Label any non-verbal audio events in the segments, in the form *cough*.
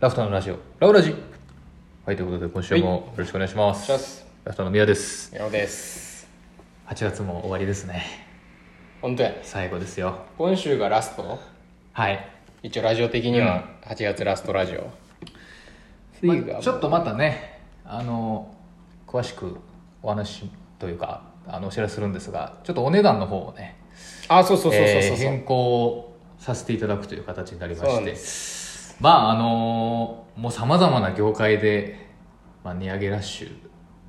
ラフトのラジオ、ラウラジ。はい、ということで今週もよろしくお願いします。ラフトの宮です。矢野です8月も終わりですね。本当やね最後ですよ。今週がラスト？はい。一応ラジオ的には8月ラストラジオ、次がまあちょっとまたね、あの、詳しくお話というか、あのお知らせするんですが、ちょっとお値段の方をね、あそうそうそうそうそうそう、えー変更させていただくという形になりましそうなんでてまああのーもうさまざまな業界で、まあ、値上げラッシュ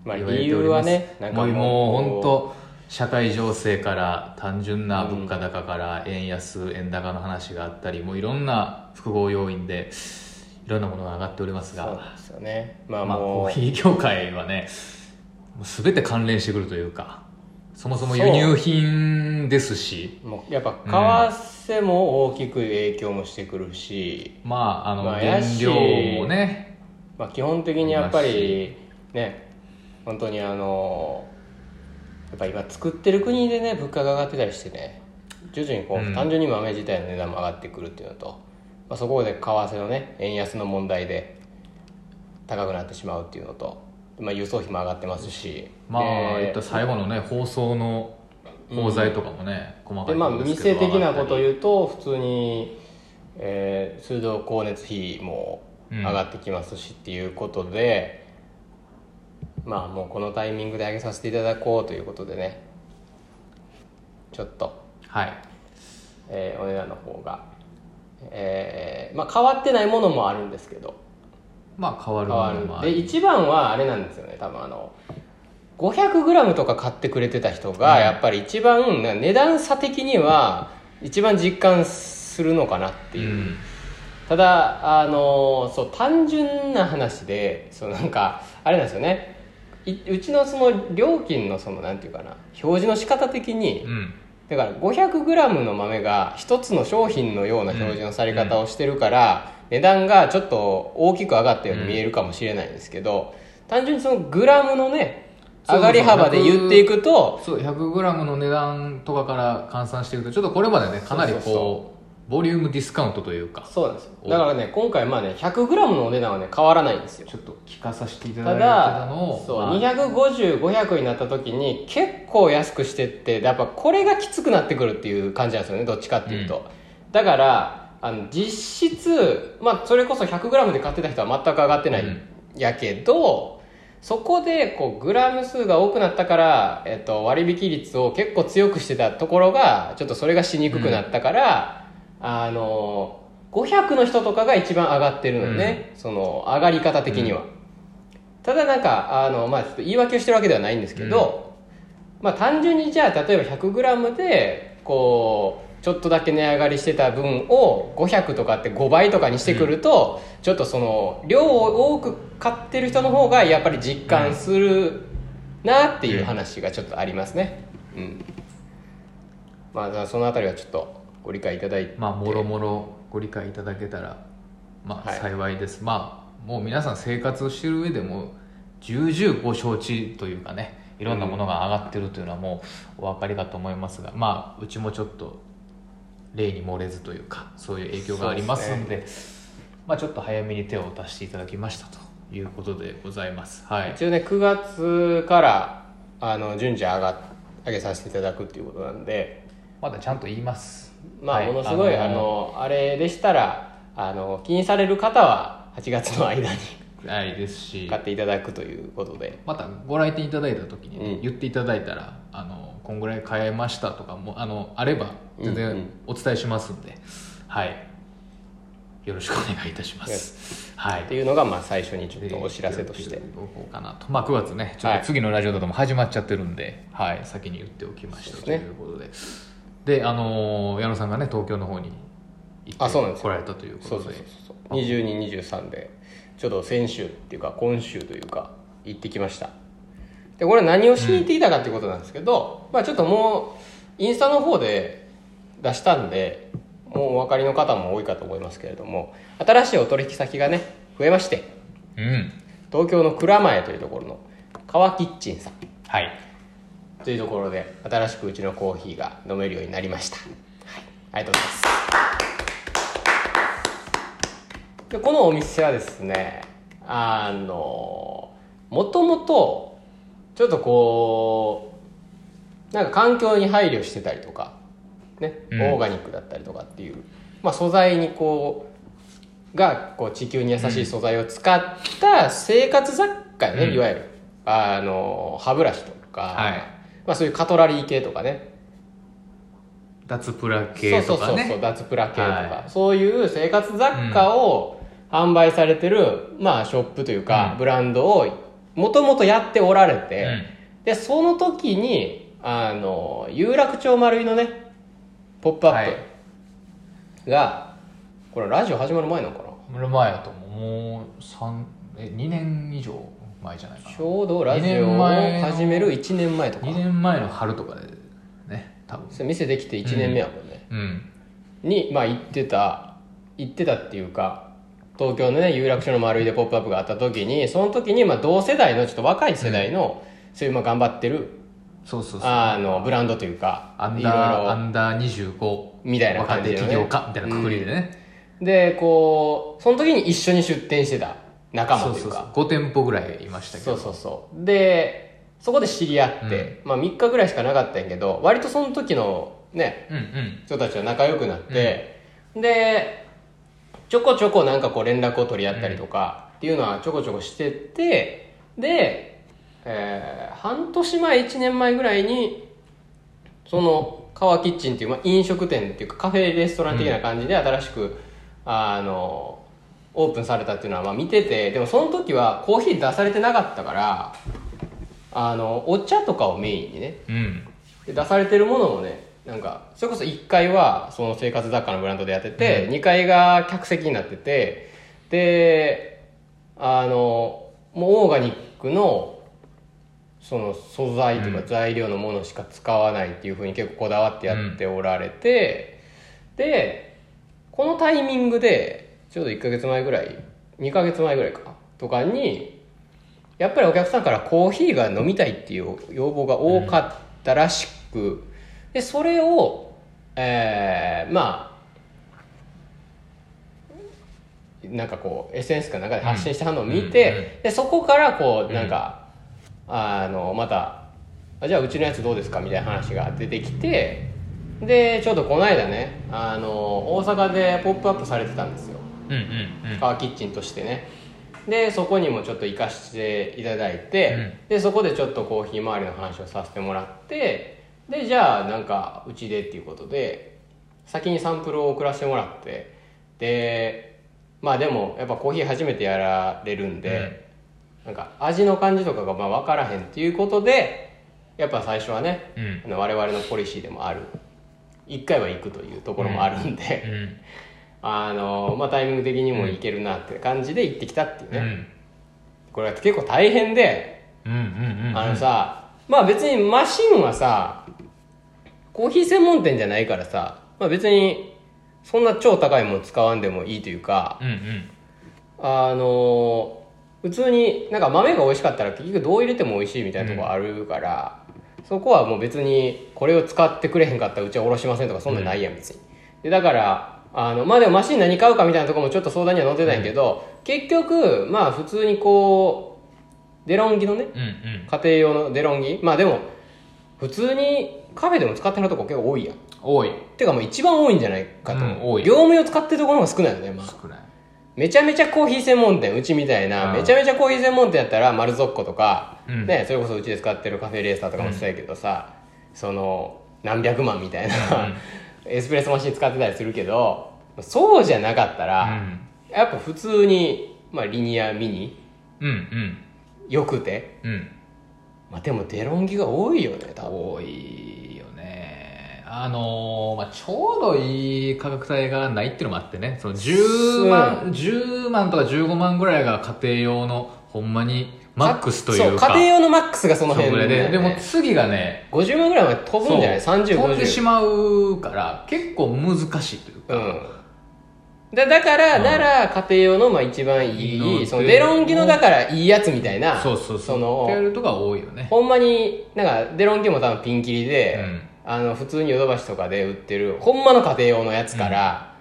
まあ言われております。理由はねなんかもうもう本当社会情勢から単純な物価高から円安円高の話があったりもういろんな複合要因でいろんなものが上がっておりますがそうですよね。まあまあ、コーヒー業界はねもう全て関連してくるというかそもそも輸入品ですしもうやっぱ為替も大きく影響もしてくるし、まああの、まあ原料もね。まあ、基本的にやっぱりね本当にあのやっぱ今作ってる国でね物価が上がってたりしてね徐々にこう、うん。単純に豆自体の値段も上がってくるっていうのと、まあ、そこで為替のね円安の問題で高くなってしまうっていうのと、まあ、輸送費も上がってますし。まあで言った最後のね放送の包材とかもね、細かいでまあ店ど的なこと言うと普通に、えー水道光熱費も上がってきますしっていうことで、まあもうこのタイミングで上げさせていただこうということでねちょっと、はい。えーお値段の方が、えーまあ変わってないものもあるんですけど。まあ変わる変わるものもある。で一番はあれなんですよね多分あの 500g とか買ってくれてた人がやっぱり一番な値段差的には一番実感するのかなっていう、うん。ただあのそう単純な話でそうなんかあれなんですよね。いうちのその料金のそのなんていうかな表示の仕方的に、うん。だから 500g の豆が一つの商品のような表示のされ方をしてるから、値段がちょっと大きく上がったように見えるかもしれないんですけど、単純にそのグラムのね上がり幅で言っていくとそう 100g の値段とかから換算していくとちょっとこれまでねかなりこうそう。そうボリュームディスカウントというか。そうなんですよ。だからね今回まあね 100g のお値段はね変わらないんですよ。ちょっと聞かさせていただたいてただのをそう、まあ。250500になった時に結構安くしてってやっぱこれがきつくなってくるっていう感じなんですよねどっちかっていうと、だからあの実質まあそれこそ 100g で買ってた人は全く上がってない、うん。やけどそこでこうグラム数が多くなったから、えっと、割引率を結構強くしてたところがちょっとそれがしにくくなったから、あの500の人とかが一番上がってるのね、その上がり方的には、ただなんかあの、まあ、ちょっと言い訳をしてるわけではないんですけど、まあ単純にじゃあ例えば 100g でこうちょっとだけ値上がりしてた分を500とかって5倍とかにしてくると、ちょっとその量を多く買ってる人の方がやっぱり実感するなっていう話がちょっとありますね。うん。まあじゃあそのあたりはちょっとご理解いただいて。まあもろもろご理解い。ただけたらまあはい幸いです、まあもう皆さん生活をしてる上でも重々ご承知というかねいろんなものが上がってるというのはもうお分かりかと思いますが、まあうちもちょっと例に漏れずというかそういう影響がありますんでまあちょっと早めに手を出していただきましたということでございます。はい。一応ね9月からあの順次上が上げさせていただくっていうことなんで。まだちゃんと言います。まあ、はい。ものすごいああののあれでしたらあの気にされる方は8月の間にはいですし買っていただくということで。またご来店いただいた時にね、うん。言っていただいたらあのこんぐらい買えましたとかもあのあれば全然うんうん。お伝えしますんで、はい。よろしくお願いいたします、はい。っていうのがまあ最初にちょっとお知らせとして。でおこうかなと。まあ9月ねちょっと次のラジオだとも始まっちゃってるんで、はい。先に言っておきましたうですねいうことで。であのー矢野さんがね東京の方に行ってあそうなんですよ。来られたというこそうとでそうそう。そう2223でちょっと先週っていうか今週というか行ってきました。でこれ何をしに行ってきたかっていうことなんですけど、まあちょっともうインスタの方で出したんでもうお分かりの方も多いかと思いますけれども新しいお取引先がね増えましてうん。東京の蔵前というところの川キッチンさん。はい。というところで新しくうちのコーヒーが飲めるようになりました、はい、ありがとうございますでこのお店はですねあのもともとちょっとこうなんか環境に配慮してたりとかね、うん。オーガニックだったりとかっていう、まあ、素材にこうがこう地球に優しい素材を使った生活雑貨よね、うん。いわゆるあの歯ブラシとか、はい。まあ、そういうカトラリー系とかね。脱プラ系とかそうそうそうそうね脱プラ系とか、はそういう生活雑貨を販売されてる、まあショップというか、うん。ブランドをもともとやっておられて、うん。でその時にあの有楽町丸井のね「ポップアッはい。プが、これラジオ始まる前なのかな？これ前やと思う。もう三え2年以上前じゃないかな。ちょうどラジ二オを始める1年前とか。2年前の春とかでね多分。店できて1年目やもんね、うん。に、まあ、行ってた行ってたっていうか東京のね有楽町の丸いで「ポップアップがあった時にその時にまあ同世代のちょっと若い世代の、そういうまあ頑張ってるそうそうそう。あのブランドというかアンいろいダーアろンダー25みたいな感じで、ね、起業家みたいなくくりでね、でこうその時に一緒に出店してた仲間そうそうそうという。か5店舗ぐらいいましたけど。そうそうそう。でそこで知り合って、まあ3日ぐらいしかなかったんやけど割とその時のねうんうん。人たちは仲良くなって、でちょこちょこなんかこう連絡を取り合ったりとかっていうのはちょこちょこしててで、えー半年前1年前ぐらいにその川キッチンっていう、まあ、飲食店っていうかカフェレストラン的な感じで新しく、あのオープンされたっていうのはまあ見ててでもその時はコーヒー出されてなかったからあのお茶とかをメインにねうん。で出されてるものもねなんかそれこそ1階はその生活雑貨のブランドでやってて、2階が客席になっててであのもうオーガニックのその素材というか材料のものしか使わないっていうふうに結構こだわってやっておられて、でこのタイミングでちょうど1ヶ月前ぐらい2ヶ月前ぐらいかとかにやっぱりお客さんからコーヒーが飲みたいっていう要望が多かったらしく、でそれを、えーまあなんかこう SNS かなんかで発信したのを見て、でそこからこうなんか、あのまたあじゃあうちのやつどうですかみたいな話が出てきてでちょうどこの間ねあの大阪でポップアップされてたんですよ。うんうんうん。カーキッチンとしてね。でそこにもちょっと行かせていただいて、うん。でそこでちょっとコーヒー周りの話をさせてもらってでじゃあなんかうちでっていうことで先にサンプルを送らせてもらってでまあでもやっぱコーヒー初めてやられるんで、なんか味の感じとかがまあ分からへんっていうことでやっぱ最初はね、うん。あの我々のポリシーでもある。一回は行くというところもあるんで、うん。あのまあ、タイミング的にもいけるなって感じで行ってきたっていうね、うん。これ結構大変で、うんうんうん。あのさまあ別にマシンはさコーヒー専門店じゃないからさ、まあ、別にそんな超高いもの使わんでもいいというかうんうん。あの普通になんか豆が美味しかったら結局どう入れても美味しいみたいなところあるから、そこはもう別にこれを使ってくれへんかったらうちはおろしませんとかそんなんないやん別に。でだからあのまあでもマシン何買うかみたいなところもちょっと相談には載ってたんやけど、結局まあ普通にこうデロンギのねうんうん。家庭用のデロンギ。まあでも普通にカフェでも使ってるとこ結構多いやん。多い。てかもう一番多いんじゃないかと、うん多い。業務用使ってるところの方が少ないよねまあ。少ない。めちゃめちゃコーヒー専門店うちみたいな、うん。めちゃめちゃコーヒー専門店やったら丸ゾッコとか、うん。ね、それこそうちで使ってるカフェレーサーとかもそうやけどさ、その何百万みたいな、エスプレッソマシン使ってたりするけどそうじゃなかったら、うん。やっぱ普通に、まあ、リニアミニ。うんうん。よくて、うんまあ、でもデロンギが多いよね多分。多いよね。あのーまあ、ちょうどいい価格帯がないっていうのもあってね。その10万、10万とか15万ぐらいが家庭用のほんまにマックスというか。そう家庭用のマックスがその辺ぐらいで、でもね次がね50万ぐらいまで飛ぶんじゃない？そう。飛んでし3050まうから結構難しいというか、うんだだから、うん。なら家庭用のまあ一番いいいいのそのデロンギのだからいいやつみたいなそうそうそう。そってるとが多いよね。ほんまになんかデロンギも多分ピンキリで、うん。あの普通にヨドバシとかで売ってるほんまの家庭用のやつから、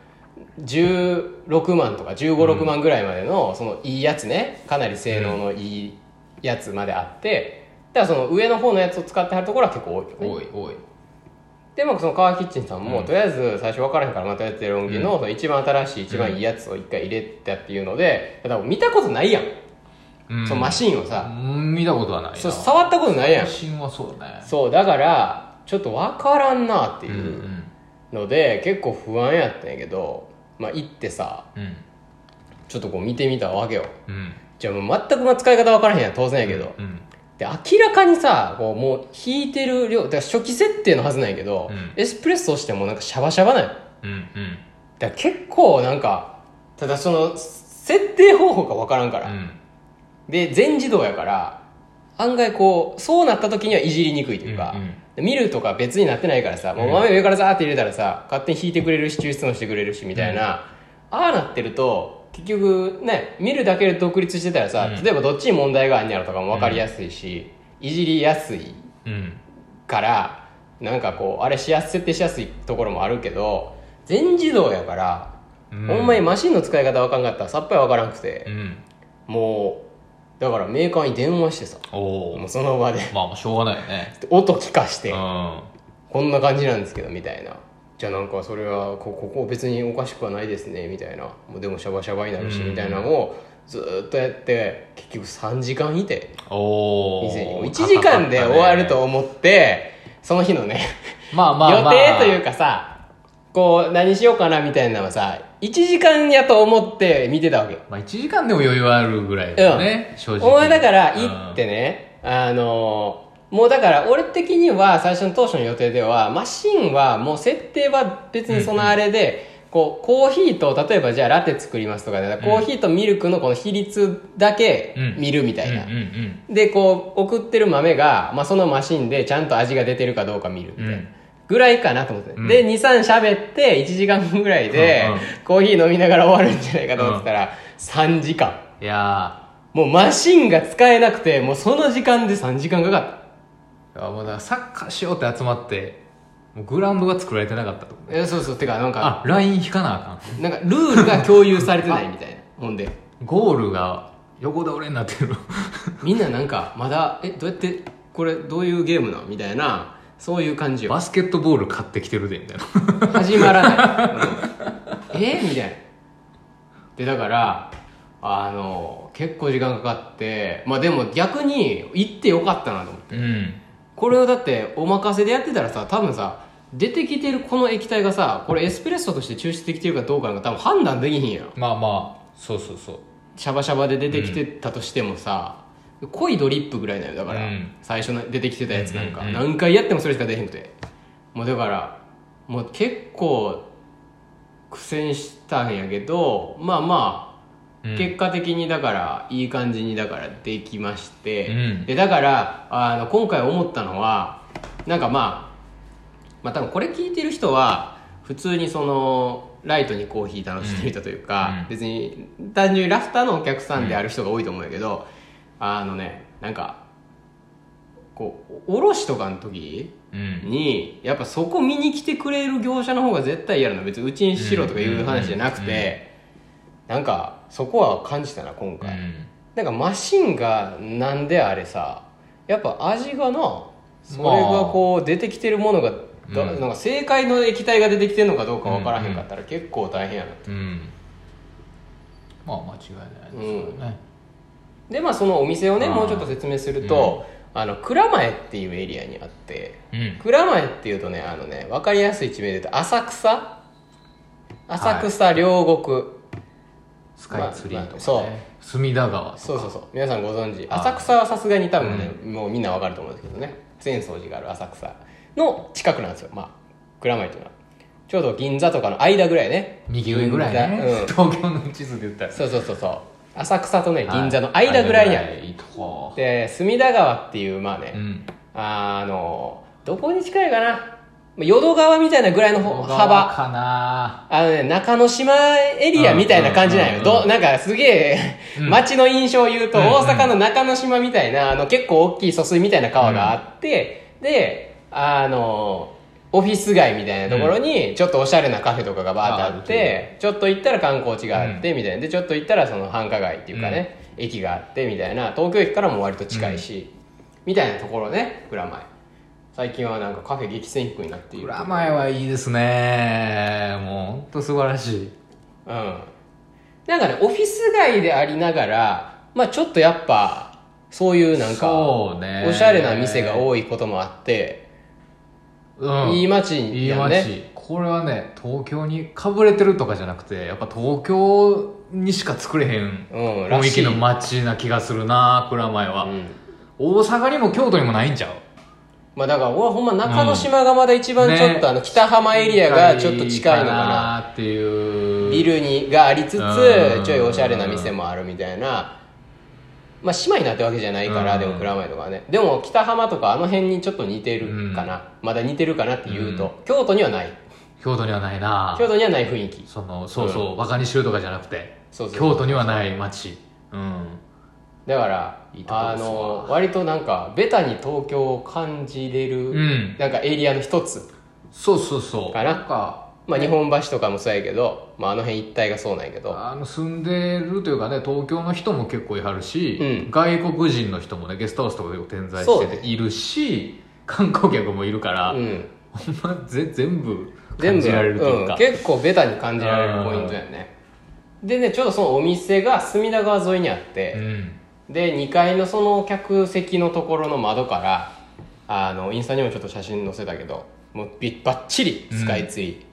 16万とか1 5 6万ぐらいまでのそのいいやつねかなり性能のいいやつまであってだからその上の方のやつを使ってはるところは結構多いよね。多い多いでもその川キッチンさんも、うん。とりあえず最初分からへんからまたやってる音機のその一番新しい一番いいやつを一回入れたっていうのでだから見たことないやん、うん。そのマシンをさ、うん見たことはないな。そう触ったことないやん。写真はそうだね。そうだからちょっと分からんなってうんいううんので、結構不安やったんやけどまあ行ってさうん。ちょっとこう見てみたわけよ。うん。じゃあもう全くまあ使い方分からへんやん当然やけど、うんで明らかにさこうもう引いてる量だから初期設定のはずなんやけど、うん。エスプレッソしてもなんかシャバシャバなんよ。うんうん。だから結構なんかただその設定方法が分からんから、うん。で全自動やから案外こうそうなった時にはいじりにくいというか、うんうん。で見るとか別になってないからさ、もう豆上からザーって入れたらさ勝手に引いてくれるし抽出もしてくれるしみたいな、ああなってると結局ね見るだけで独立してたらさ、うん。例えばどっちに問題があんねやろとかも分かりやすいし、いじりやすいうん。からなんかこうあれしやす設定しやすいところもあるけど全自動やから、うん。ほんまにマシンの使い方分かんかったらさっぱり分からんくてう、ん。もうだからメーカーに電話してさおおもうその場で。まあまあしょうがないよね。音聞かして、うん。こんな感じなんですけどみたいなじゃあなんかそれはこここ別におかしくはないですねみたいな。もうでもシャバシャバになるしうん。みたいなのをずーっとやって結局3時間いて。おお店に1時間で終わると思ってその日のねまあまあまあ。予定というかさこう何しようかなみたいなのはさ1時間やと思って見てたわけ。よまあ1時間でも余裕あるぐらいだよね、正直。お前だから行ってね、あのもうだから俺的には最初の当初の予定ではマシンはもう設定は別にそのあれで、こうコーヒーと例えばじゃあラテ作りますとかで、コーヒーとミルクのこの比率だけ見るみたいな、うんうんうん。でこう送ってる豆が、まあ、そのマシンでちゃんと味が出てるかどうか見るみたいな、うん。ぐらいかなと思って、うん。で23喋って1時間ぐらいで、うんうんコーヒー飲みながら終わるんじゃないかと思ってたら、3時間。いやもうマシンが使えなくてもうその時間で3時間かかったーいやもうだからサッカーしようって集まってもうグラウンドが作られてなかったとえそうそうてかなんかあライン引かなあかん。なんかルールが共有されてないみたいな *laughs* ほんで。ゴールが横倒れになってる。*laughs* みんななんかまだえどうやってこれどういうゲームなのみたいなそういう感じよ。バスケットボール買ってきてるでみたいな。*laughs* 始まらない、うん。えみたいな。でだからあの結構時間かかってまあでも逆に行ってよかったなと思って。うんこれをだってお任せでやってたらさ多分さ出てきてるこの液体がさこれエスプレッソとして抽出できてるかどうかなんか多分判断できひんやんまあまあそうそうそう。シャバシャバで出てきてたとしてもさ、濃いドリップぐらいなのよだから、うん。最初の出てきてたやつなんか、うんうんうん。何回やってもそれしか出へんくて。もうだからもう結構苦戦したんやけどまあまあ、うん。結果的にだからいい感じにだからできまして、うん。でだからあの今回思ったのはなんかまあまあ多分これ聞いてる人は普通にそのライトにコーヒー楽しんでる人というか、うん。別に単純にラフターのお客さんである人が多いと思うんやけど、あのねなんかこう卸とかの時うん。にやっぱそこ見に来てくれる業者の方が絶対やるの。別にうちにしろとかいう話じゃなくて、なんかそこは感じたな今回、うん。なんかマシンがなんであれさやっぱ味がなそれがこう出てきてるものが、だうん。なんか正解の液体が出てきてるのかどうか分からへんかったら結構大変やなうん。まあ間違いないですよね。でまあそのお店をねもうちょっと説明すると、あの蔵前っていうエリアにあってうん。蔵前っていうとねあのね分かりやすい地名で言うと浅草？浅草両国、スカイツリーとかね、まあそう。隅田川とか。そうそうそう。皆さんご存知。浅草はさすがに多分ね、もうみんなわかると思うんですけどね。浅草寺がある浅草の近くなんですよ。まあ蔵前っていうのは。ちょうど銀座とかの間ぐらいね。右上ぐらいね、うん。東京の地図で言ったら。そうそうそうそう。浅草とね銀座の間ぐらいにある、い。いとこ。で隅田川っていうまあね、うん。あのどこに近いかな。まあ淀川みたいなぐらいのほ幅。かな。あのね、中之島エリアみたいな感じなんよ。どなんかすげえ、うん。街の印象を言うと、大阪の中之島みたいな、あの結構大きい疎水みたいな川があって、で、あの、オフィス街みたいなところにちょっとおしゃれなカフェとかがバーってあって、ちょっと行ったら観光地があってみたいな。でちょっと行ったらその繁華街っていうかね、駅があってみたいな。東京駅からも割と近いし、みたいなところね蔵前最近はなんかカフェ激戦区になっている蔵前はいいですね。もう本当素晴らしい。うん。なんかねオフィス街でありながらまあちょっとやっぱそういうなんかそうね。おしゃれな店が多いこともあってうん。いい街いいやね街。これはね東京にかぶれてるとかじゃなくてやっぱ東京にしか作れへん。うんらしい。雰囲気の街な気がするな蔵前は、うん。大阪にも京都にもないんちゃう？まあだから俺はほんま中之島がまだ一番ちょっとあの北浜エリアがちょっと近いのかなっていう。ビルにがありつつうんちょいおしゃれな店もあるみたいな。まあ姉妹になってるわけじゃないからうん。でも蔵前とかはね。でも北浜とかあの辺にちょっと似てるかな。まだ似てるかなっていうと京都にはない。京都にはないな。京都にはない雰囲気。そのそうそう、バカにしてるとかじゃなくて。そうそう。京都にはない街。うんだからいいとこあですわ。の割となんかベタに東京を感じれる、うん。なんかエリアの一つそうそうそう。かな。なんかまあ日本橋とかもそうやけど、まあ、あの辺一帯がそうなんやけど。あの住んでるというかね東京の人も結構いはるし、うん。外国人の人もねゲストハウスとかで点在そうねしてているし観光客もいるから、うん。ほんまぜ全部全部感じられるというか、ん、結構ベタに感じられるポイントやね。でねちょうどそのお店が隅田川沿いにあって、うんで2階のその客席のところの窓からあのインスタにもちょっと写真載せたけどもうびバッチリスカイツリ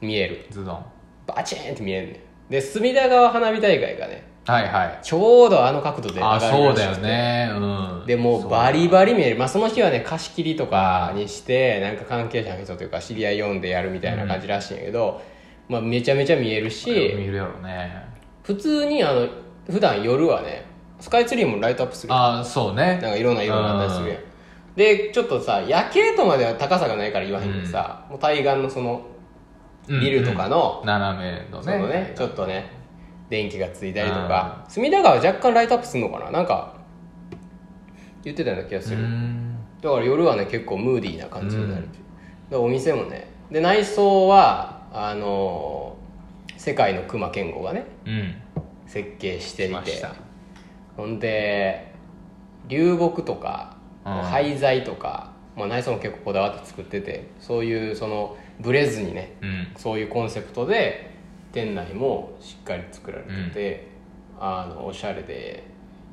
ー見える、ズドン。バチーンって見えるねん。で隅田川花火大会がねはいはい。ちょうどあの角度であそうだよね。うん。でもうバリバリ見える、まあ、その日はね貸し切りとかにしてなんか関係者の人というか知り合い呼んでやるみたいな感じらしいんやけど、まあ、めちゃめちゃ見えるし見るやろね。普通にあの普段夜はねスカイツリーもライトアップする。あそうね。なんかいろんな色になったりするやん。でちょっとさ夜景とまでは高さがないから言わへんけどさ、もう対岸のそのうんビルとかの、斜めのね。そのねちょっとね電気がついたりとか。隅田川若干ライトアップするのかな？なんか言ってたような気がすうる、ん。だから夜はね結構ムーディーな感じになる、でお店もねで内装はあのー世界の熊健吾がねうん。設計してい来ましてたほんで流木とかうん。廃材とか、まあ、内装も結構こだわって作っててそういうそのブレずにねうん。そういうコンセプトで店内もしっかり作られてて、あのおしゃれで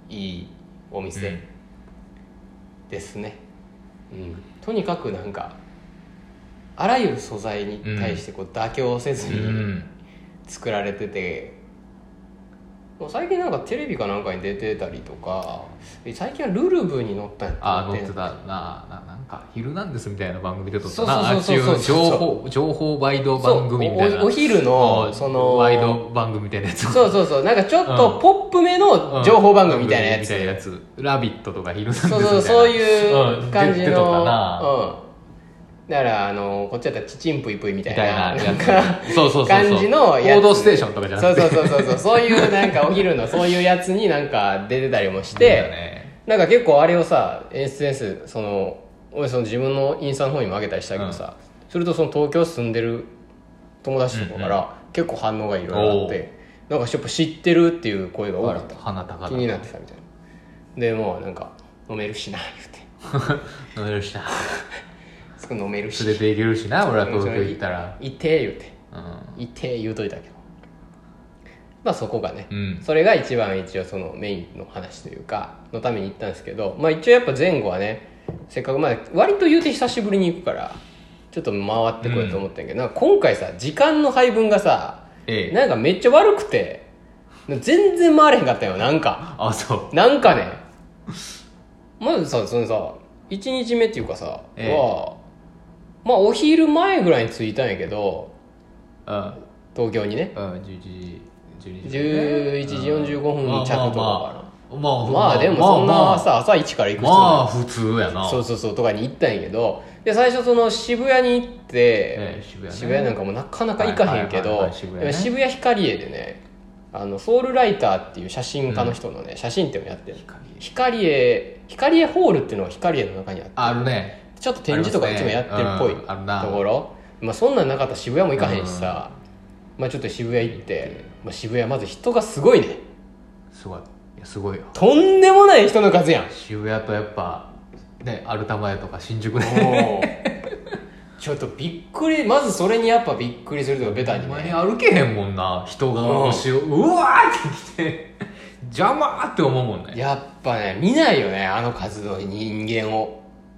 いいお店うんですね、うん。とにかくなんかあらゆる素材に対してこう妥協せずうにん。作られてて、もう最近なんかテレビかなんかに出てたりとかえ最近はルルブに乗ったんやあ乗ってた。たなななんか「ヒルナンデス」みたいな番組で撮ったそうなあっちゅう情報情報ワイド番組みたいな。そうおお昼のあそのワイド番組みたいなやつ。そうそうそう。なんかちょっうん。とポップめの情報番組みたいなやつ、みたいなやつ「ラビット!」とか「ヒルナンデス」みたそいうな。そうそういう感じうん出てたな。うんだからあのこっちだったらチチンプイプイみたいみたいなそうそうそうそう。感じのやつ。報道ステーションとかじゃなくて。そうそうそうそう。そういうなんかお昼の *laughs* そういうやつになんか出てたりもしだて、ね。なんか結構あれをさ SNS その俺その自分のインスタの方にも上げたりしたけどさ、するとその東京住んでる友達とかから結構反応がいろいろあって、なんかやっぱ知ってるっていう声が多かった。鼻高だ。気になってたみたいな。でもうなんか飲めるしな言うて。飲めるしな *laughs* すぐ飲めるし。連れて行けるしな俺は東京行ったら。行って言うて。う行って言うといたけど。まあそこがね、ん。それが一番一応そのメインの話というかのために行ったんですけどまあ一応やっぱ前後はねせっかくまで割と言うて久しぶりに行くからちょっと回ってこようと思ったんやけど、なんか今回さ時間の配分がさええ。なんかめっちゃ悪くて全然回れへんかったよなんか。あそう。なんかね。まずさそのさ1日目っていうかさ、ええ。はまあお昼前ぐらいに着いたんやけどうん東京にね。うん11時12時。11時45分に着とかかな、まあまあでもそんなさ、朝一から行く必要まあ普通やな。そうそうそうとかに行ったんやけどで最初その渋谷に行って、ええ渋谷ね。なんかもうなかなか行かへんけど、渋谷ヒカリエでねあのソウルライターっていう写真家の人のね、写真展をやってるヒカリエヒカリエホールっていうのがヒカリエの中にあって。あるねちょっと展示とかいつもやってるっぽいうんところ、まあ、そんなんなかったら渋谷も行かへんしさ、まあ、ちょっと渋谷行って、まあ、渋谷まず人がすごいね。すごい。いやすごいよ。とんでもない人の数やん。渋谷とやっぱねアルタ前とか新宿で。もうちょっとびっくり。まずそれにやっぱびっくりするとかベタにね。歩けへんもんな。人が後ろ。うわーって来て。邪魔ーって思うもんね。やっぱね見ないよねあの数の人間を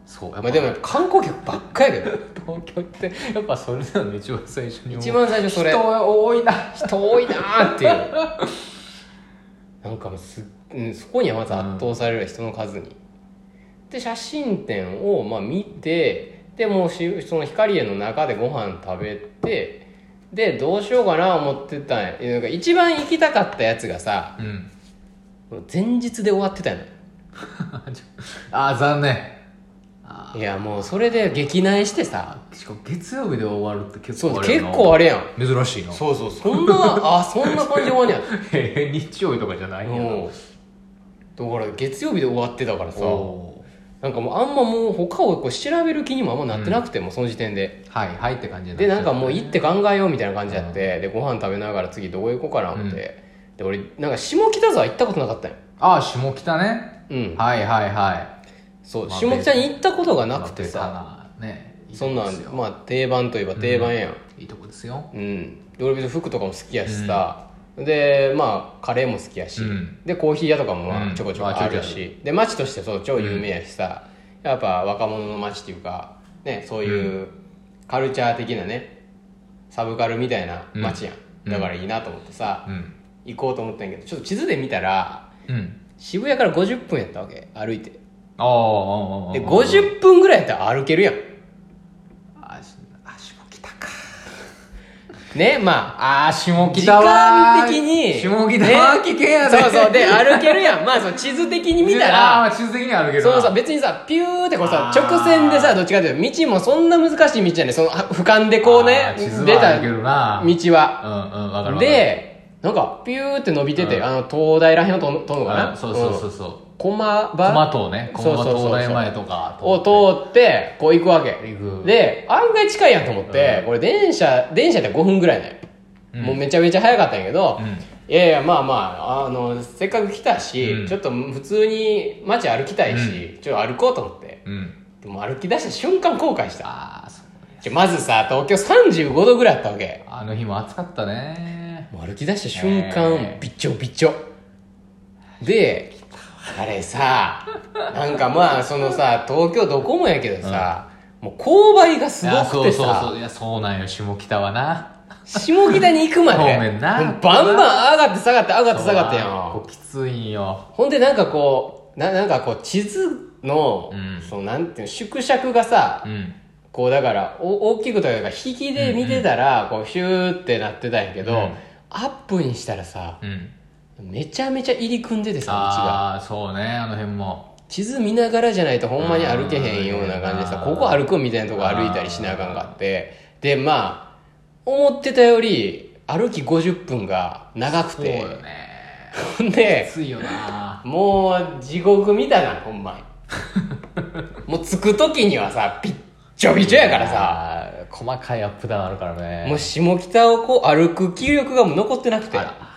そうやっぱ。まあ、でもやっぱ観光客ばっかやけど。*laughs* 東京ってやっぱそれなの一番最初に一番最初それ。人多いな。人多いなーっていう。*laughs* なんかもうす、うん、そこにはまず圧倒される人の数に、で写真展をまあ見てでもうしその光栄の中でご飯食べてでどうしようかな思ってたんや。なんか一番行きたかったやつがさうん。前日で終わってたんや。*laughs* あー残念。あいやもうそれで激内してさ。ーしかも月曜日で終わるって結構あれやな。結構あれやん。珍しいな。そうそうそんなあそんな感じで終わんねや。へ *laughs* へ日曜日とかじゃないんやなう。んだから月曜日で終わってたからさ。おなんかもうあんまもう他をこう調べる気にもあんまなってなくても、その時点で。ーはいはいって感じにでなんかもう行って考えようみたいな感じやって、でご飯食べながら次どこ行こうかな思って、で俺なんか下北沢行ったことなかったんよ。ああ下北ね。うん。はいはいはいそうまあ下北に行ったことがなくてまあさ、ベタなねそんなんまあ定番といえば定番やん。いいとこですよ。うん、で俺別に服とかも好きやしさ、でまあカレーも好きやし、うん。でコーヒー屋とかもちょこちょこあるし、で街としてそう超有名やしさ、やっぱ若者の街っていうかねそういうカルチャー的なねサブカルみたいな街やん、うん。だからいいなと思ってさ、うん。行こうと思ったんやけどちょっと地図で見たらうん。渋谷から50分やったわけ。歩いてああで50分ぐらいやったら歩けるやん。あしあ下北か。ねまああー下時北は間的に。下北は危険やね。そうそう。で歩けるやん。まあその地図的に見たら。ああ地図的には歩けるな。そうそう。別にさピューってこうさあー。直線でさどっちかというと道もそんな難しい道じゃないそのあ俯瞰でこうねあー地図出た道は。うんうんわかるわかる。でなんかピューって伸びてて、うん。あの東大らへんを通通るのかな。うんそうそうそうそう駒駒場？島ね。駒そうそうそうそう。東大前とかを通ってこう行くわけ。で案外近いやんと思って、これ電車電車で5分ぐらいね、うん。もうめちゃめちゃ早かったんやけど、うん。いやいやまあまああのせっかく来たし、うん。ちょっと普通に街歩きたいし、ちょっと歩こうと思ってうん。でも歩き出した瞬間後悔した。ああそうまずさ東京35度ぐらいあったわけ。あの日も暑かったね。歩き出した瞬間、びっちょびっちょ。であれさなんかまあそのさ東京どこもやけどさ、もう勾配がすごくてそうそうそう。さいやそうなんよ。下北はな。下北に行くまで。そうめんな。バンバン上がって下がって上がって下がってやん。きついんよ。ほんでなんかこうななんかこう地図の、うん。そのなんていうの縮尺がさ、うん。こうだからお大きくというか引きで見てたらこうヒューってなってたんやけど、うん。アップにしたらさうんめちゃめちゃ入り組んでてさ道が。ああそうねあの辺も。地図見ながらじゃないとほんまに歩けへんような感じでさここ歩くみたいなとこ歩いたりしなあかんかって。でまあ思ってたより歩き50分が長くて。そうよね。*laughs* ほんできついよな。もう地獄見たなほんまに。*laughs* もう着く時にはさピッチョピチョやからさ。さ細かいアップダウンあるからね。もう下北をこう歩く気力がもう残ってなくて。あら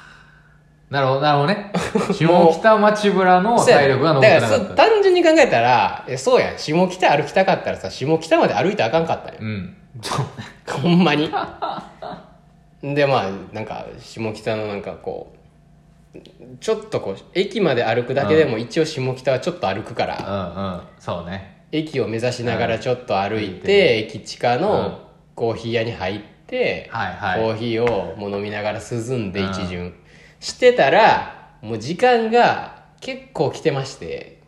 なるほどなるほどね。*laughs* 下北町ぶらの体力が残ってなだからそうかった単純に考えたらえそうやん。下北歩きたかったらさ下北まで歩いてあかんかったんようん。*laughs* ほんまに。でまあなんか下北のなんかこうちょっとこう駅まで歩くだけでも一応下北はちょっと歩くから、うんうん。そうね。駅を目指しながらちょっと歩いうんて、駅地下うん。のコーヒー屋に入って、はいはい。コーヒーをもう飲みながら涼んでうん。一巡してたらもう時間が結構来てまして。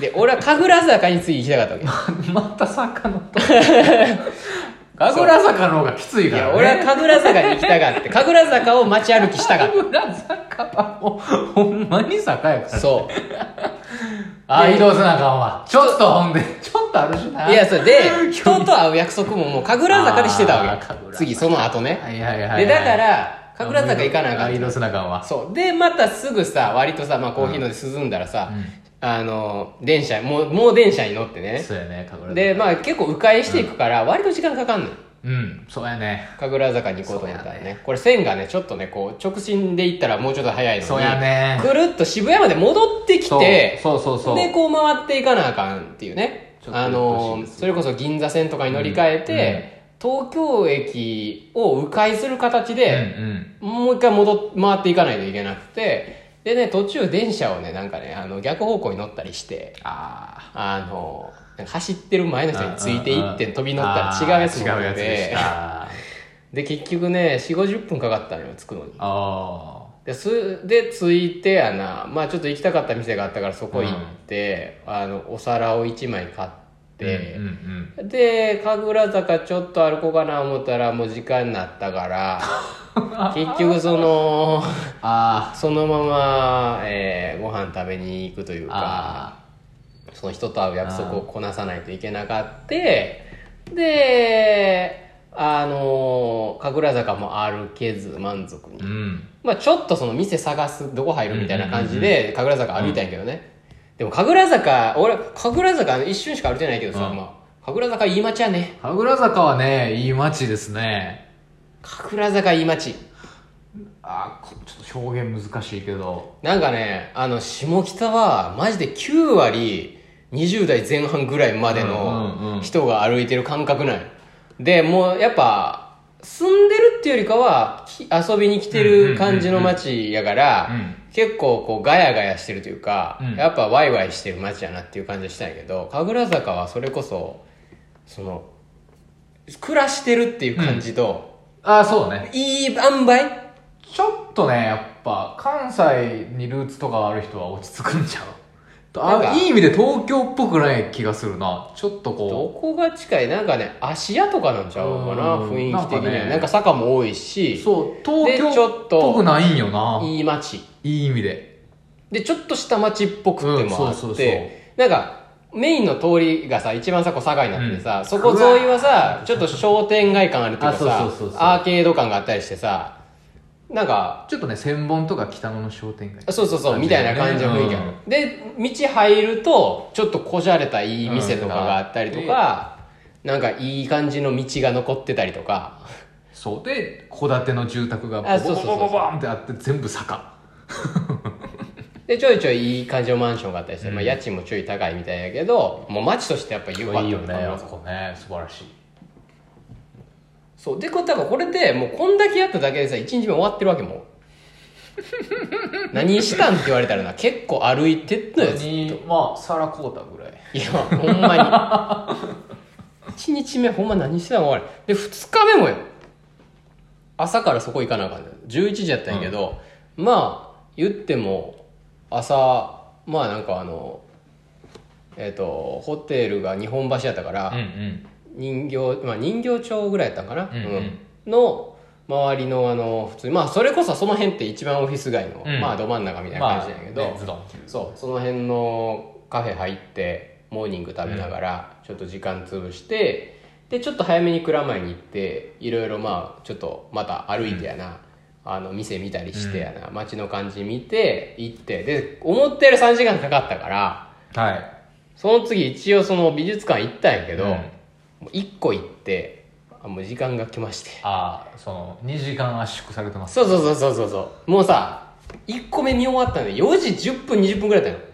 で俺は神楽坂に次行きたかったわけ。*laughs* また坂のと *laughs* 神楽坂の方がきついいからね。や俺は神楽坂に行きたかって神楽坂を街歩きしたかっ神楽坂はもうほんまに坂やからたそう。*laughs* あ移動せなあかんわ。ちょっとほんでちょっとあるしな。いやそれで人と会う約束ももう神楽坂でしてたわけ。次その後ね。はいはいはいはい。でだから神楽坂行かなあかん移動せなあかん。わそう。でまたすぐさ割とさ、まあ、コーヒー飲んで涼んだらさ、あの電車もうもう電車に乗ってね。そうやね神楽坂。でまあ結構迂回していくから割と時間かかんのよ。うんそうやね。神楽坂に行こうと思ったらね。これ線がねちょっとねこう直進で行ったらもうちょっと早いのにそうやね。くるっと渋谷まで戻ってきてそうそうそう。でこう回っていかなあかんっていうね。あのそれこそ銀座線とかに乗り換えて、東京駅を迂回する形うんで、うんもう一回戻っ回っていかないといけなくてでね途中電車をねなんかねあの逆方向に乗ったりしてああの走ってる前の人についていって飛び乗ったら違うやつ違うやつでで結局ね4 5 0分かかったのよ着くのに。あですで着いてやなまあちょっと行きたかった店があったからそこ行って、あのお皿を1枚買っあてうん、うんうん。で神楽坂ちょっと歩こうかな思ったらもう時間になったから *laughs* 結局そのあそのまま、えーご飯食べに行くというかあその人と会う約束をこなさないといけなかってであの神楽坂も歩けず満足に。ーうん。まあちょっとその店探すどこ入るみたいな感じで神楽坂歩いたんやけどね、でも神楽坂俺神楽坂一瞬しか歩いてないけどさ、うん。まあ、神楽坂いい街やね。神楽坂はねいい街ですね。神楽坂いい街。あーこちょっと表現難しいけど。なんかねあの下北はマジで9割20代前半ぐらいまでうんうんうんの人が歩いてる感覚なんよ。でもうやっぱ住んでるっていうよりかはき遊びに来てる感じの街やから、うん結構こうガヤガヤしてるというか、うん。やっぱワイワイしてる街やなっていう感じがしたんやけど神楽坂はそれこそその暮らしてるっていう感じと、ああそうね。いい塩梅？ちょっとねやっぱ関西にルーツとかある人は落ち着くんちゃう？あいい意味で東京っぽくない気がするな。ちょっとどここが近い？なんかね芦屋とかなんちゃうかなうん雰囲気的に。なんかね。なんか坂も多いうし。そう東京でちょっぽくないんよな。いい街。いい意味で。でちょっとした街っぽくってもあって、うんそうそうそう。なんかメインの通りがさ一番さこう境になっててさ、そこ沿いはさちょっと商店街感あるっていうかさアーケード感があったりしてさなんかちょっとね千本とか北野の商店街。そうそうそう、みたいな感じの雰囲気ある、で道入るとちょっとこじゃれたいい店とかがあったりとか、なんかいい感じの道が残ってたりとか。そう。で戸建ての住宅がボボボボボボンってあって全部坂。でちょいちょいいい感じのマンションがあったりして、まあ、家賃もちょい高いみたいやけどもう街としてやっぱり良かったいいよねあそこね。素晴らしいそう。でこれだからこれでもうこんだけやっただけでさ1日目終わってるわけも。う *laughs* 何したんって言われたらな結構歩いてっのよずっにまあサラコータぐらい。いやほんまに。1日目ほんま何してたの俺で2日目もよ。朝からそこ行かなあかんねん11時やったんやけど、まあ言っても朝まあなんかあのえっ、とホテルが日本橋やったから、うんうん人形、まあ、人形町ぐらいやったんかな、うんうん。の周りのあの普通にまあそれこそその辺って一番オフィス街の、うん。まあど真ん中みたいな感じやけど、まあねズドンそう。その辺のカフェ入ってモーニング食べながらちょっと時間潰して、でちょっと早めに蔵前に行っていろいろまあちょっとまた歩いてやな、あの店見たりしてやな、街の感じ見て行って。で思ったより3時間かかったからはい。その次一応その美術館行ったんやけど、うんもう1個行ってあもう時間が来まして。ああその2時間圧縮されてます。そうそうそうそうそうそう。もうさ1個目見終わったので4時10分20分ぐらいだったの。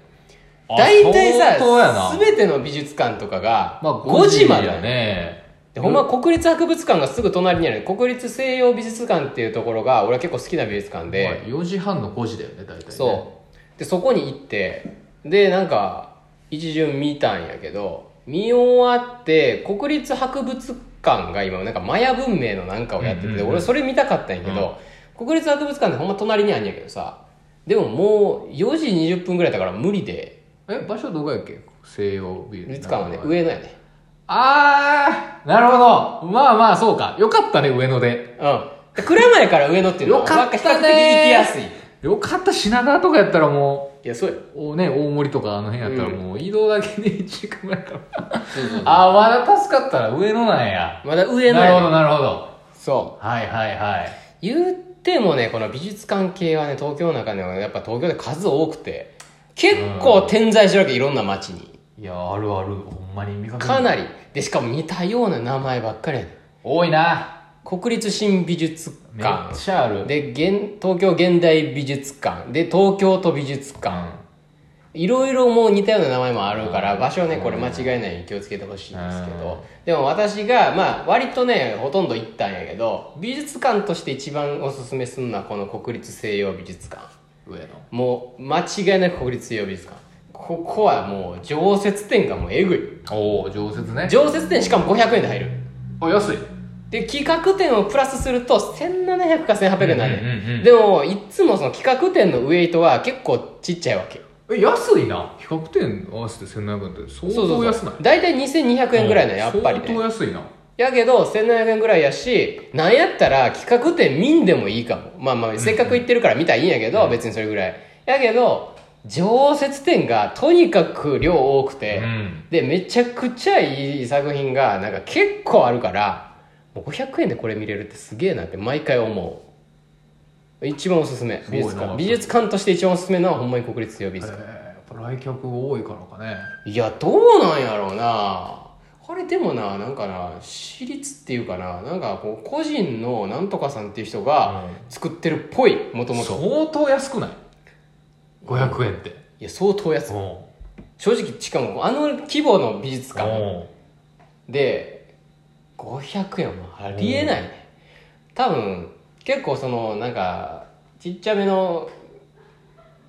あ大体さ全ての美術館とかがまあ5時まで。やね。でほんまは国立博物館がすぐ隣にある。国立西洋美術館っていうところが俺は結構好きな美術館で、まあ4時半の5時だよね大体ね。そう。でそこに行ってでなんか一巡見たんやけど見終わって国立博物館が今なんかマヤ文明のなんかをやってて、うんうんうん。俺それ見たかったんやけど、国立博物館ってほんま隣にあんやけどさでももう4時20分ぐらいだから無理で。え場所どこやっけ？西洋美美術館。はね上野やねああなるほど。まあまあそうか。よかったね上野で。うん。で蔵前から上野っていうのは比較的行きやすいよかった品川とかやったらもいやそうようおね大森とかあの辺やったらもう移動だけで1時間ぐらいかああまだ助かったら上野なんや。まだ上野なるほどなるほど。そう。はいはいはい。言ってもねこの美術館系はね東京の中ではやっぱ東京で数多くて結構点在してるわけいろんな街に。いやあるある。ほんまに見かけるかなり。でしかも似たような名前ばっかりやねん。多いな国立新美術めっ館ちゃある。で現東京現代美術館。で東京都美術館。いろいろもう似たような名前もあるから場所ねこれ間違えないように気をつけてほしいんですけど。でも私がまあ割とねほとんど行ったんやけど美術館として一番おすすめするのはこの国立西洋美術館。上の。もう間違いなく国立西洋美術館。ここはもう常設展がもうえぐい。おお常設ね。常設展しかも500円で入る。あ安いで企画展をプラスすると1700か1800円になる。ね、うんうんうんうん。でもいっつもその企画展のウエイトは結構ちっちゃいわけ。え安いな。比較点合わせて1700円って相当安ない。大体2200円ぐらいなやっぱり相当ね安いな。やけど1700円ぐらいやしなんやったら企画展見んでもいいかも。まあまあせっかく行ってるから見たらいいんやけど、別にそれぐらい。やけど常設展がとにかく量多くて、うん。でめちゃくちゃいい作品がなんか結構あるから500円でこれ見れるってすげえなって毎回思う。一番おすすめ。美術館。美術館として一番おすすめなのはほんまに国立美術館、えーやっぱ来客多いからかね。いやどうなんやろうな。あれでもななんかな私立っていうかな。なんかこう個人のなんとかさんっていう人が作ってるっぽいもともと相当安くない？500円って。いや相当安い。お正直しかもあの規模の美術館おで500円はありえない。ね多分結構そのなんかちっちゃめの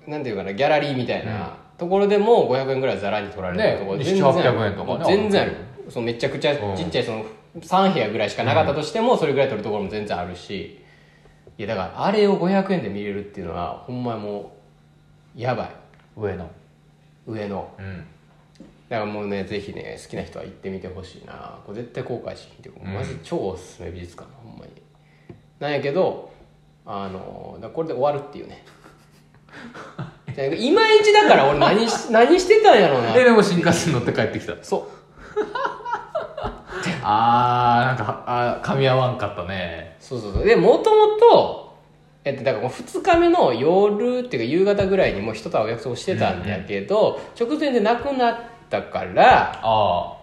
なんていうかなギャラリーみたいなところでも500円ぐらいざらに取られてるとこ全然。ある700円とかね全然。あるそのめちゃくちゃうん。ちっちゃいその3部屋ぐらいしかなかったとしてもそれぐらい取るところも全然あるし。いやだからあれを500円で見れるっていうのはほんまもうやばい。上の。上の。うんだからもうねぜひね好きな人は行ってみてほしいな。これ絶対後悔しんってマジ超おすすめ美術館ほんまに。なんやけどあのこれで終わるっていうね。*laughs* いまいちだから俺何し *laughs* 何してたんやろうな。えでも新幹線乗って帰ってきた。そう。*laughs* あーなんかあー噛み合わんかったね。そうそうそう。でもともとえっとだから2日目の夜っていうか夕方ぐらいにもう人と会う約束してたんだけど、直前で亡くなったからあ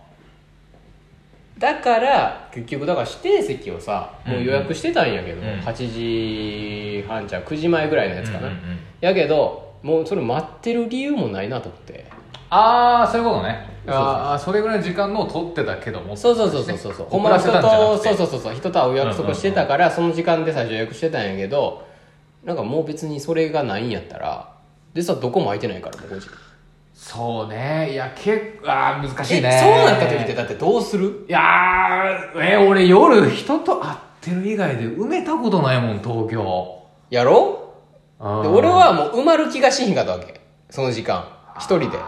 だから結局だから指定席をさもう予約してたんやけど、うん。8時半じゃ9時前ぐらいのやつかな、うんうんうん。やけどもうそれ待ってる理由もないなと思って。ああそういうことね。ああそれぐらいの時間のを取ってたけどもそうそうそうそうそうそう。ほんまに人とそうそうそうそう人と会う約束してたから、その時間で最初予約してたんやけどなんかもう別にそれがないんやったらでさどこも空いてないからもう5時そうね。いや結構あー難しえいね。そうなった時ってだってどうする？いやーえ俺夜人と会ってる以外で埋めたことないもん東京。やろ？うん。で俺はもう埋まる気がしひんかったわけ。その時間。一人で。な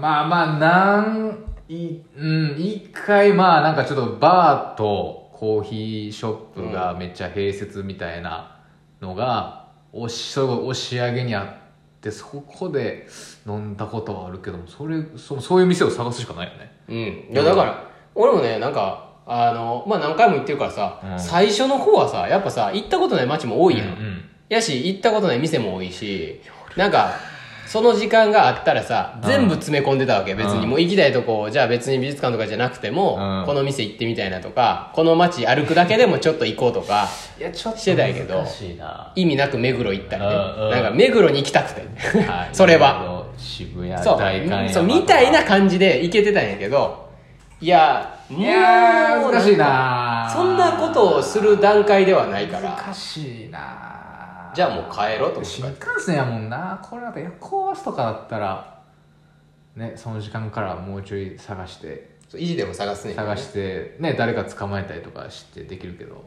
まあまあなんいうん一回まあなんかちょっとバーとコーヒーショップがめっちゃ併設みたいなのが押しそ押し上げにあってそこで飲んだことはあるけどもそれそそういう店を探すしかないよね。うん。いやだから俺もねなんかあのまあ何回も行ってるからさ、うん。最初の方はさやっぱさ行ったことない街も多いやん、うんうん。やし行ったことない店も多いしなんかその時間があったらさ全部詰め込んでたわけ。別に。うんもう行きたいとこじゃあ別に美術館とかじゃなくても、うん。この店行ってみたいなとかこの街歩くだけでもちょっと行こうとかいやちょっとしてたんやけど意味なく目黒行ったりね、なんか目黒に行きたくて。はい。*laughs* それは。渋谷そうそう。みたいな感じで行けてたんやけどいやいやー難しいなそんなことをする段階ではないから。難しいなじゃあもう帰ろうと思って新幹線やもんな。これなんか夜行バスとかだったらねその時間からもうちょい探して。維持でも探すね探してね誰か捕まえたりとかしてできるけど。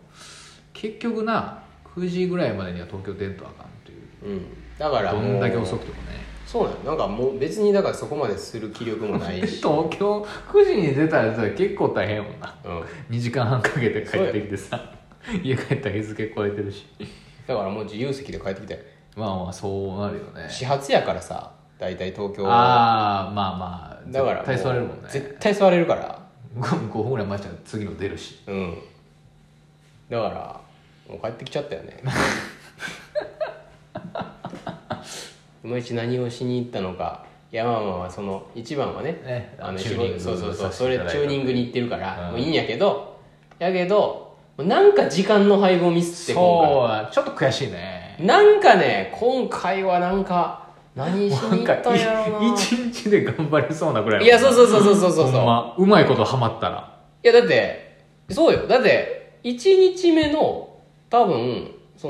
結局な9時ぐらいまでには東京出んとあかんという。うん。だからどんだけ遅くてもね。そうなのなんかもう別にだからそこまでする気力もないし、*laughs* 東京9時に出たらさ結構大変やもんな。うん、2時間半かけて帰ってきてさ。家帰ったら日付超えてるしだからもう自由席で帰ってきて。まあまあそうなるよね。始発やからさ大体東京。ああまあまあだから絶対座れるもんね。絶対座れるから。*laughs* 5, 分ぐらい待っちゃう次の出るし。うん。だからもう帰ってきちゃったよね。いまいち何をしに行ったのか。いやまあまあまあその一番はねねあのチューニングそうそうそう。それチューニングに行ってるから、うん。もういいんやけど。やけどなんか時間の配分をミスって今そうだちょっと悔しいね。回なんかね今回はなんか何しに行ったんやろうな。一日で頑張りそうなぐらいいやそうそうそうそうそうそうほんまうまいことハマったら。いやだってそうよ。だって1日目の多分そ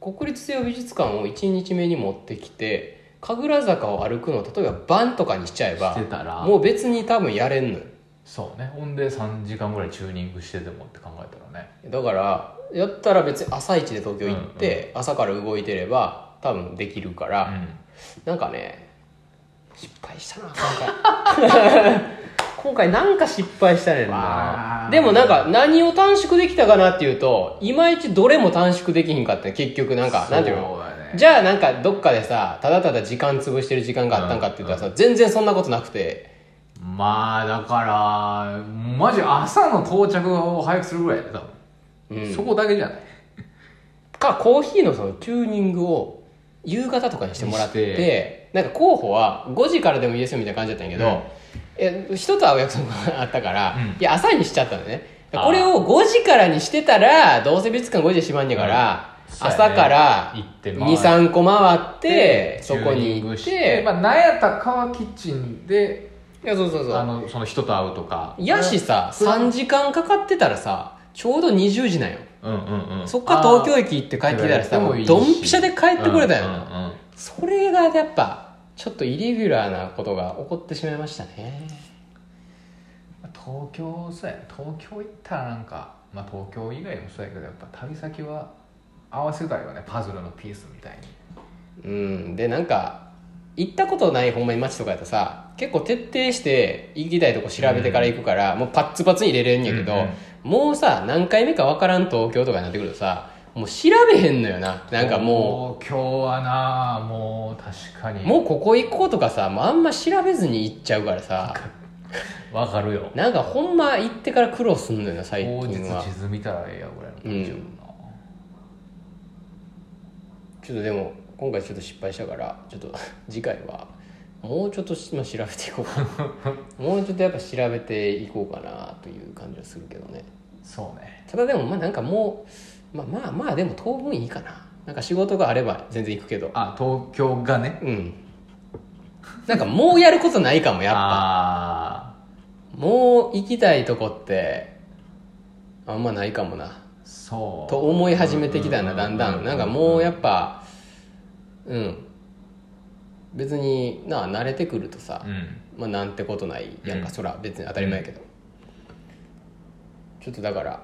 の国立西洋美術館を1日目に持ってきて神楽坂を歩くのを例えば晩とかにしちゃえばもう別に多分やれんのよそうね。ほんで3時間ぐらいチューニングしててもって考えたらね。だからやったら別に朝一で東京行って、朝から動いてれば多分できるから、うん。なんかね失敗したな今回。*laughs* 今回なんか失敗したねんわなあ。でもなんか何を短縮できたかなっていうといまいちどれも短縮できひんかった。ね結局なんかなんていうの？じゃあなんかどっかでさただただ時間潰してる時間があったんかって言ったらさ、全然そんなことなくてまあだからマジ朝の到着を早くするぐらいやで多分、うん。そこだけじゃない。かコーヒーのそのチューニングを夕方とかにしてもらってなんか候補は5時からでもいいですよみたいな感じだったんやけど、うん。え人と会う約束があったから、うん。いや朝にしちゃったのね。あー。これを5時からにしてたらどうせ美術館5時で閉まんねやから、そうやね。朝から行って回23個回ってそこにチューニングし行って、まあ、なんやったら川キッチンでいやそうそうそう。あのその人と会うとか。やしさうん。3時間かかってたらさちょうど20時なんよ。うんうんうん。そっから東京駅行って帰ってきたらさもいいし。ドンピシャで帰ってくれたよ、うんうんうん。それがやっぱちょっとイレギュラーなことが起こってしまいましたね。東京そうやね。東京行ったらなんか、まあ、東京以外もそうやけどやっぱ旅先は合わせたいよね。パズルのピースみたいに。うん。でなんか行ったことないほんまに街とかやとさ結構徹底して行きたいとこ調べてから行くから、もうパッツパツに入れれんやけど、もうさ何回目か分からん東京とかになってくるとさもう調べへんのよな。なんかもう今日はなもう確かに。うもうここ行こうとかさもうあんま調べずに行っちゃうからさ。*laughs* わかるよ。なんかほんま行ってから苦労すんのよな最当日近は。地図見たらええやぐらいの感じやもんな、ちょっとでも今回ちょっと失敗したからちょっと *laughs* 次回はもうちょっとしまあ調べていこうかな。*laughs* もうちょっとやっぱ調べていこうかなという感じはするけどね。そうね。ただでもまあなんかもうまあまあまあでも当分いいかな。なんか仕事があれば全然行くけど。あ東京がね。うん。なんかもうやることないかもやっぱ。あもう行きたいとこってあんまないかもな。あそう。と思い始めてきたなだんだん。なんかもうやっぱうん別になあ慣れてくるとさ、うん。まあなんてことないやんか、うんそら別に当たり前やけど、ちょっとだから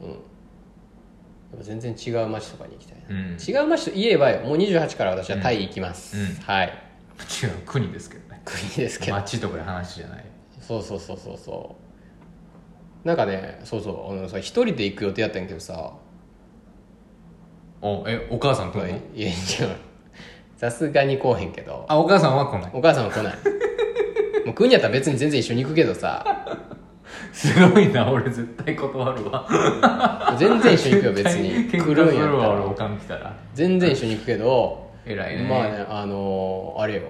うん。全然違う街とかに行きたいな、うん。違う街と言えばもう28から私はタイ行きます、はい。違う国ですけどね。国ですけど。街とかで話じゃない。そうそうそうそうそう。なんかねそうそうあのさ一人で行く予定やったんやけどさ。おえお母さんといやのいや違うさすがに来おへんけど。あお母さんは来ない。お母さんは来ない。*laughs* もう来んやったら別に全然一緒に行くけどさ。すごいな俺絶対断るわ。全然一緒に行くよ別に。*laughs* 来るんやったら。かん来たら。全然一緒に行くけど偉いね。まあねあのあれよ。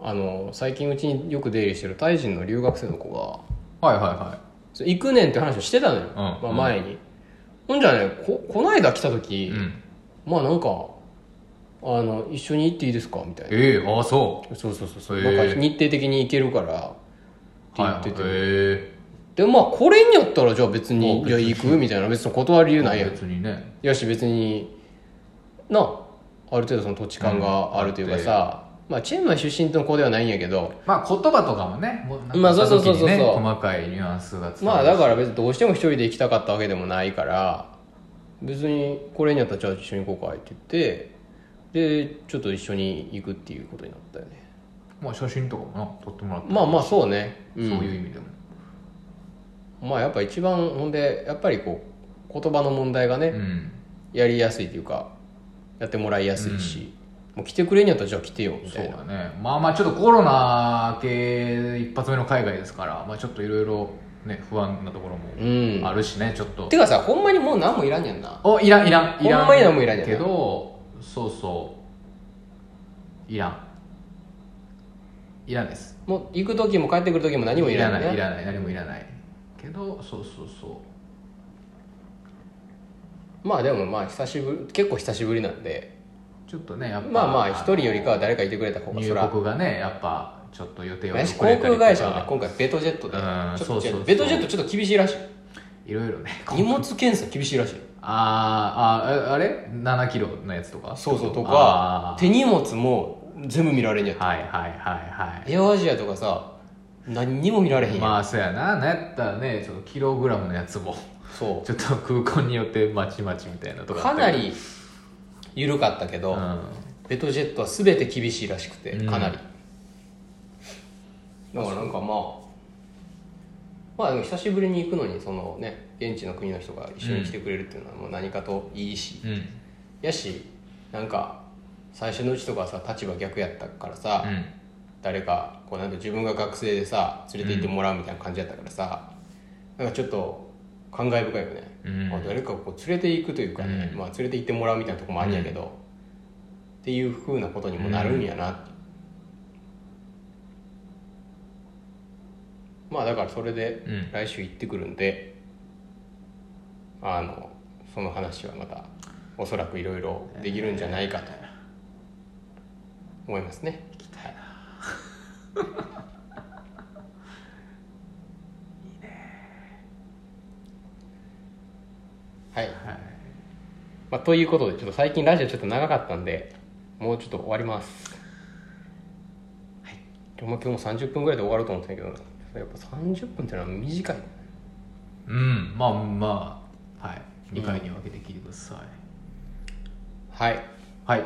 あの最近うちによく出入りしてるタイ人の留学生の子がはいはいはそう行くねんって話をしてたのよ、んまあ、前に、ほんじゃねここないだ来た時、いうん。まあなんかあの一緒に行っていいですか？みたいな。ええああそう。そうそうそうそう、へえなんか日程的に行けるからって言ってて、はいへでまあこれにやったらじゃあ別にあじゃあ行く？みたいな。別に断る理え由ないや。ん別にね。やし別になあある程度その土地勘があるというかさ、まあチェンマイ出身の子ではないんやけど。まあ言葉とかもねもうなんかまあそうそうそうそう。細かいニュアンスが伝まあだから別にどうしても一人で行きたかったわけでもないから別にこれにやったらじゃあ一緒に行こうかって言ってでちょっと一緒に行くっていうことになったよね。まあ写真とかもな撮ってもらって。まあまあそうね、うん、そういう意味でも。まあやっぱ一番ほんでやっぱりこう言葉の問題がね、うん。やりやすいというかやってもらいやすいし、もう来てくれんやったらじゃあ来てよみそうたいな。だね。まあまあちょっとコロナ明け一発目の海外ですからまあちょっといろいろね不安なところうん。もあるしねちょっと。てかさほんまにもう何もいらんやんな。おいらんいらんいらんほんまに何もいらんやんけどそうそいらん。いらないです。もう行く時も帰ってくる時も何もいらない,、ね、い。らない何もいらない。けどそうそうそまあでもまあ久しぶり結構久しぶりなんで。うちょっとねやっぱまあまあ一人よりかは誰かいてくれた方が入そら。国がねやっぱちょっと予定をやし航空会社はね今回ベトジェットで。うんちょっとそう。そうそう。ベトジェットちょっと厳しいらしい。いろいろね荷物検査厳しいらしいあーあああれ？7キロのやつとか？そうそうとかあ手荷物も全部見られんやっーはいはいはいはい。エアアジアとかさ何にも見られへんやん、まあそうやな。なんやったらねちょっとキログラムのやつも。そちょっと空港によってまちまちみたいなとうかかなり緩かったけど、うん。ベトジェットは全て厳しいらしくてうん。かなり、だからなんかまあまあでも久しぶりに行くのにそのね現地の国の人が一緒に来てくれるっていうのはもう何かといいし、うん。やしなんか最初のうちとかさ立場逆やったからさ、うん。誰かこうなんか自分が学生でさ連れて行ってもらうみたいな感じやったからさ、なんかちょっと感慨深いよね、うん。あ誰かこう連れて行くというかね、うん。まあ、連れて行ってもらうみたいなとこもあるんやけど、っていうふうなことにもなるんやな、まあだからそれでうん。来週行ってくるんで、あのその話はまたおそらくいろいろできるんじゃないかと思いますね。行きたいな。*laughs* はい。はい。まあ、ということでちょっと最近ラジオちょっと長かったんでもうちょっと終わります。はい。今日も今日も30分ぐらいで終わると思ってたけどやっぱ30分ってのは短い。うん。まあまあはい。2回に分けて聞いてください、はい。はい。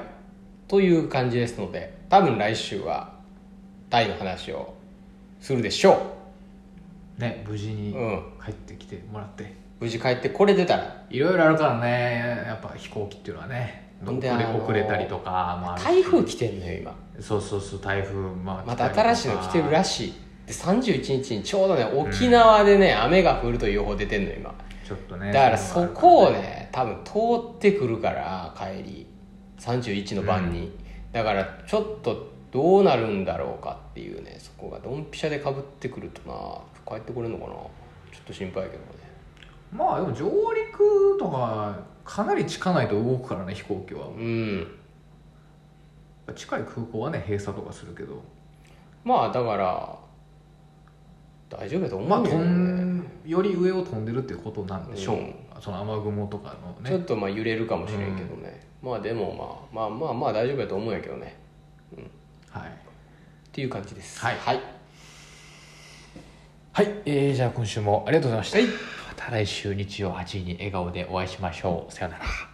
という感じですので多分来週はタイの話をするでしょね無事にうん。帰ってきてもらって、う無事帰ってこれ出たら。いろいろあるからね。やっぱ飛行機っていうのはね。ほ遅れ遅れたりとかもあるし台風来てんのよ今。そうそうそう台風まあまた新しいの来てるらしい。で31日にちょうどね沖縄でね、雨が降るという予報出てんのよ今ちょっとねだからそこをね多分通ってくるから帰り。31の晩に、だからちょっとどうなるんだろうかっていうねそこがドンピシャでかぶってくるとな帰ってこれるのかな。ちょっと心配やけどね。まあでも上陸とかかなり近ないと動くからね飛行機は。うん。近い空港はね閉鎖とかするけど。まあだから大丈夫やと思まあ飛うんだよね、んより上を飛んでるっていうことなんでしょう、うん。その雨雲とかのね。ちょっとまあ揺れるかもしれんけどね、まあでもまあまあまあまあ大丈夫やと思うんやけどね。はい。っていう感じです。はい。はい、はい、えー、じゃあ今週もありがとうございました、また来週日曜8時に笑顔でお会いしましょう。さよなら